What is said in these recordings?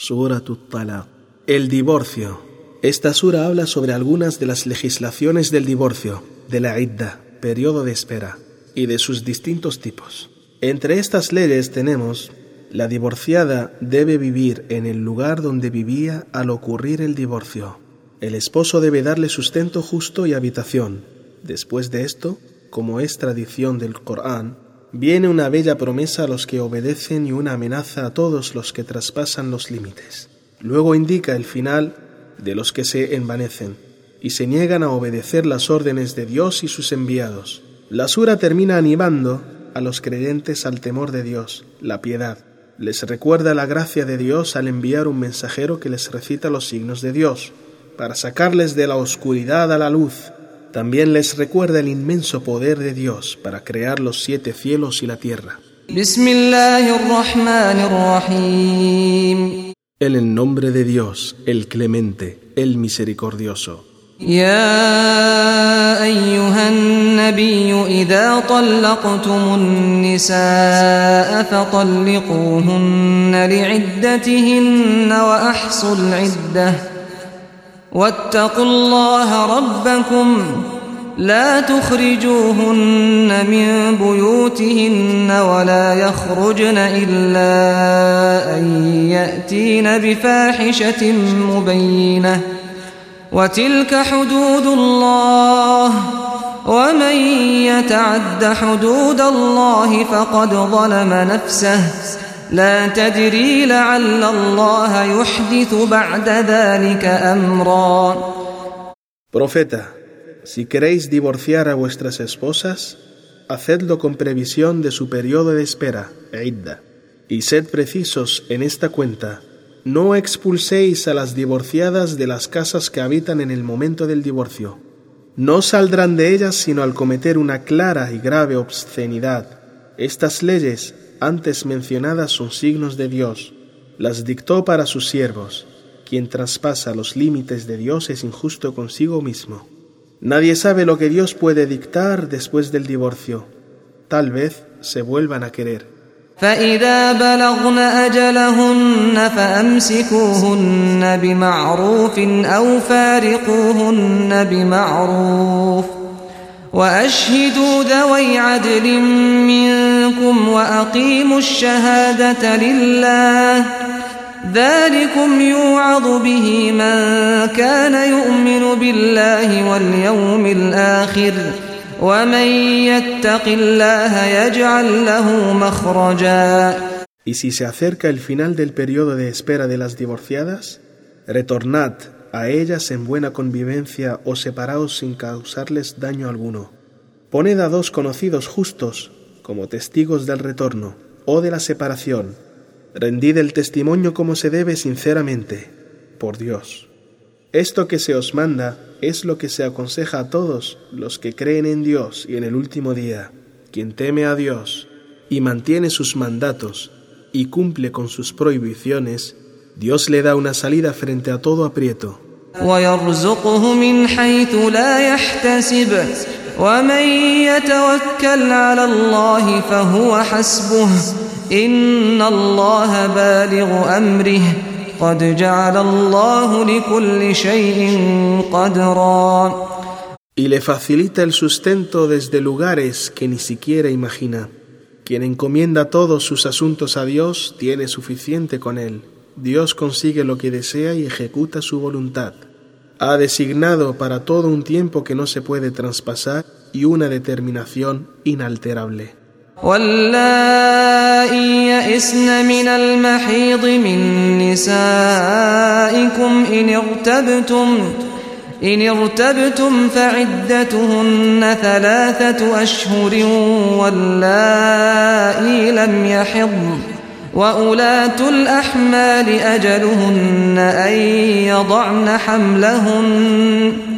Sura Talaq. El divorcio. Esta sura habla sobre algunas de las legislaciones del divorcio, de la idda, periodo de espera, y de sus distintos tipos. Entre estas leyes tenemos la divorciada debe vivir en el lugar donde vivía al ocurrir el divorcio. El esposo debe darle sustento justo y habitación. Después de esto, como es tradición del Corán, viene una bella promesa a los que obedecen y una amenaza a todos los que traspasan los límites. Luego indica el final de los que se envanecen y se niegan a obedecer las órdenes de Dios y sus enviados. La sura termina animando a los creyentes al temor de Dios, la piedad, les recuerda la gracia de Dios al enviar un mensajero que les recita los signos de Dios, para sacarles de la oscuridad a la luz También les recuerda el inmenso poder de Dios para crear los siete cielos y la tierra. En el nombre de Dios, el clemente, el misericordioso. يا أيها النبي إذا طلقتم النساء فطلقوهن لعدتهن وأحصوا العدة واتقوا الله ربكم لا تخرجوهن من بيوتهن ولا يخرجن إلا أن يأتين بفاحشة مبينة. وتلك حدود الله. ومن يتعد حدود الله فقد ظلم نفسه. لا تدري لعل الله يحدث بعد ذلك أمرا Profeta, si queréis divorciar a vuestras esposas, hacedlo con previsión de su periodo de espera, idda, y sed precisos en esta cuenta no expulséis a las divorciadas de las casas que habitan en el momento del divorcio. No saldrán de ellas sino al cometer una clara y grave obscenidad. Estas leyes, antes mencionadas, son signos de Dios. Las dictó para sus siervos. Quien traspasa los límites de Dios es injusto consigo mismo. Nadie sabe lo que Dios puede dictar después del divorcio. Tal vez se vuelvan a querer. فإذا بلغن أجلهن فأمسكوهن بمعروف أو فارقوهن بمعروف وأشهدوا ذوي عدل منكم وأقيموا الشهادة لله. ذلكم يوعظ به من كان يؤمن بالله واليوم الآخر ۖ. Y si se acerca el final del periodo de espera de las divorciadas, retornad a ellas en buena convivencia o separaos sin causarles daño alguno. Poned a dos conocidos justos como testigos del retorno o de la separación. Rendid el testimonio como se debe sinceramente, por Dios. Esto que se os manda es lo que se aconseja a todos los que creen en Dios y en el último día. Quien teme a Dios y mantiene sus mandatos y cumple con sus prohibiciones, Dios le da una salida frente a todo aprieto. Y le facilita el sustento desde lugares que ni siquiera imagina. Quien encomienda todos sus asuntos a Dios tiene suficiente con él. Dios consigue lo que desea y ejecuta su voluntad. Ha designado para todo un tiempo que no se puede traspasar y una determinación inalterable. واللائي يئسن من المحيض من نسائكم إن ارتبتم إن ارتبتم فعدتهن ثلاثة أشهر واللائي لم يحضن وأولاة الأحمال أجلهن أن يضعن حملهن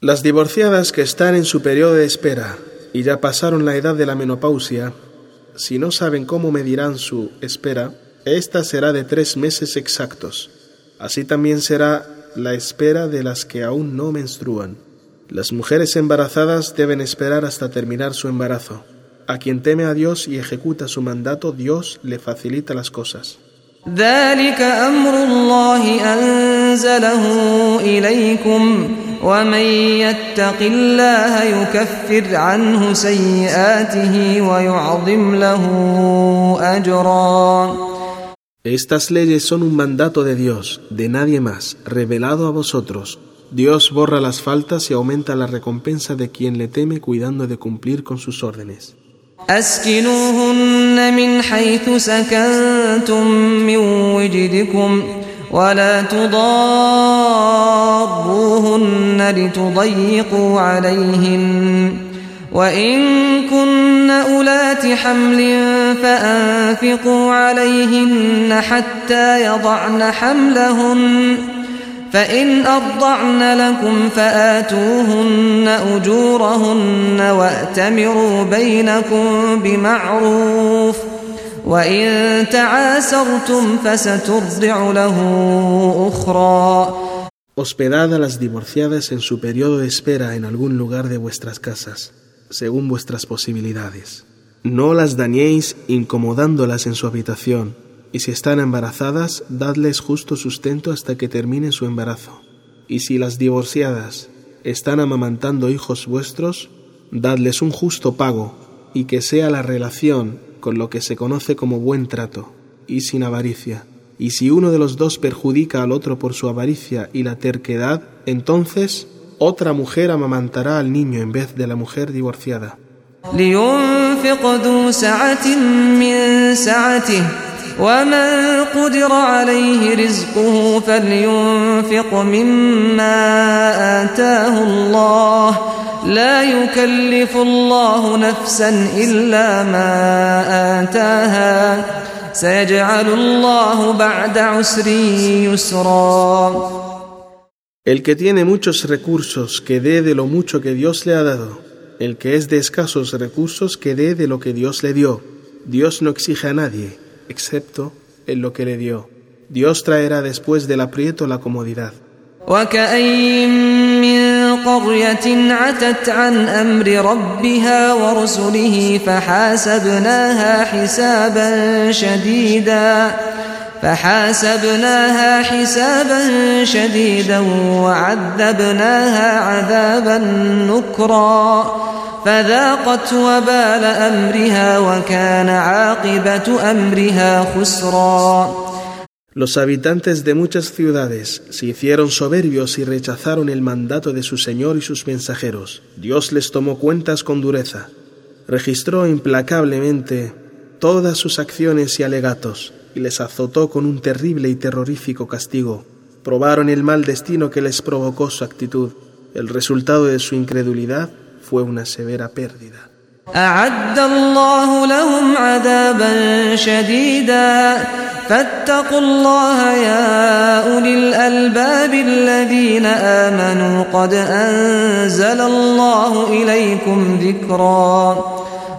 Las divorciadas que están en su periodo de espera y ya pasaron la edad de la menopausia, si no saben cómo medirán su espera, esta será de tres meses exactos. Así también será la espera de las que aún no menstruan. Las mujeres embarazadas deben esperar hasta terminar su embarazo. A quien teme a Dios y ejecuta su mandato, Dios le facilita las cosas. ذلك أمر الله أنزله إليكم ومن يتق الله يكفر عنه سيئاته ويعظم له أجرا Estas leyes son un mandato de Dios, de nadie más, revelado a vosotros. Dios borra las faltas y aumenta la recompensa de quien le teme cuidando de cumplir con sus órdenes. أسكنوهن من حيث سكنتم من وجدكم ولا وإن كن أولات حمل فأنفقوا عليهن حتى يضعن حملهن فإن أرضعن لكم فآتوهن أجورهن وأتمروا بينكم بمعروف وإن تعاسرتم فسترضع له أخرى Hospedad a las divorciadas en su periodo de espera en algún lugar de vuestras casas, según vuestras posibilidades. No las dañéis incomodándolas en su habitación y si están embarazadas, dadles justo sustento hasta que termine su embarazo. Y si las divorciadas están amamantando hijos vuestros, dadles un justo pago, y que sea la relación con lo que se conoce como buen trato, y sin avaricia. Y si uno de los dos perjudica al otro por su avaricia y la terquedad, entonces otra mujer amamantará al niño en vez de la mujer divorciada. ومن قدر عليه رزقه فلينفق مما آتاه الله لا يكلف الله نفسا إلا ما آتاها سيجعل الله بعد عسر يسرا El que tiene muchos recursos, que dé de lo mucho que Dios le ha dado. El que es de escasos recursos, que dé de lo que Dios le dio. Dios no exige a nadie excepto en lo que le dio. Dios traerá después del aprieto la comodidad. قرية عتت عن أمر ربها ورسله فحاسبناها حسابا شديدا فحاسبناها حسابا شديدا وعذبناها عذابا نكرا فذاقت وبال أمرها وكان عاقبة أمرها خسرا Los habitantes de muchas ciudades se hicieron soberbios y rechazaron el mandato de su Señor y sus mensajeros. Dios les tomó cuentas con dureza, registró implacablemente todas sus acciones y alegatos, y les azotó con un terrible y terrorífico castigo. Probaron el mal destino que les provocó su actitud. El resultado de su incredulidad fue una severa pérdida. أعد الله لهم عذابا شديدا. فاتقوا الله يا أولي الألباب الذين آمنوا. قد أنزل الله إليكم ذكرا.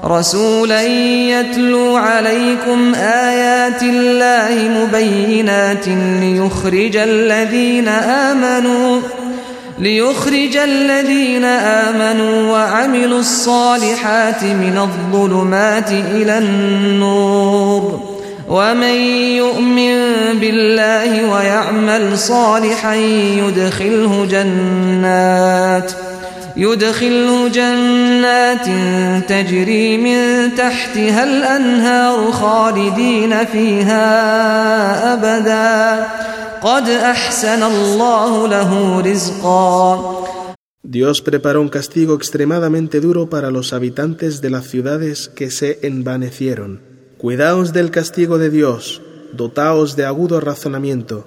رسولا يتلو عليكم آيات الله مبينات ليخرج الذين آمنوا. ليخرج الذين آمنوا وعملوا الصالحات من الظلمات إلى النور. ومن يؤمن بالله ويعمل صالحا يدخله جنات يدخله جنات تجري من تحتها الأنهار خالدين فيها أبداً. Dios preparó un castigo extremadamente duro para los habitantes de las ciudades que se envanecieron. Cuidaos del castigo de Dios, dotaos de agudo razonamiento.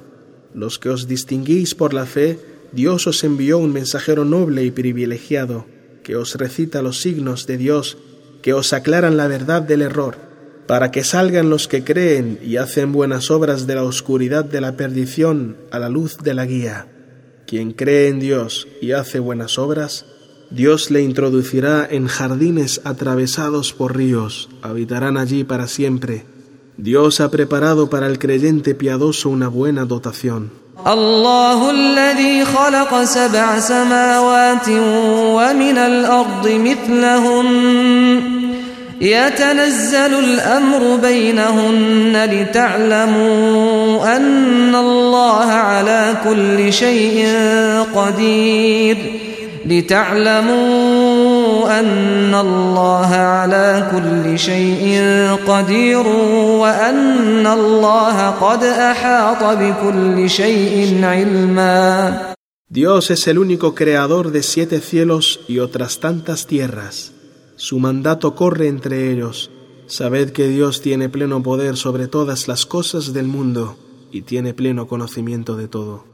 Los que os distinguís por la fe, Dios os envió un mensajero noble y privilegiado, que os recita los signos de Dios, que os aclaran la verdad del error para que salgan los que creen y hacen buenas obras de la oscuridad de la perdición a la luz de la guía. Quien cree en Dios y hace buenas obras, Dios le introducirá en jardines atravesados por ríos, habitarán allí para siempre. Dios ha preparado para el creyente piadoso una buena dotación. الله الذي خلق سبع سماوات ومن الأرض مثلهن يتنزل الأمر بينهن لتعلموا أن الله على كل شيء قدير لتعلموا أن الله على كل شيء قدير وأن الله قد أحاط بكل شيء علما Dios es el único creador de siete cielos y otras tantas tierras. Su mandato corre entre ellos. Sabed que Dios tiene pleno poder sobre todas las cosas del mundo y tiene pleno conocimiento de todo.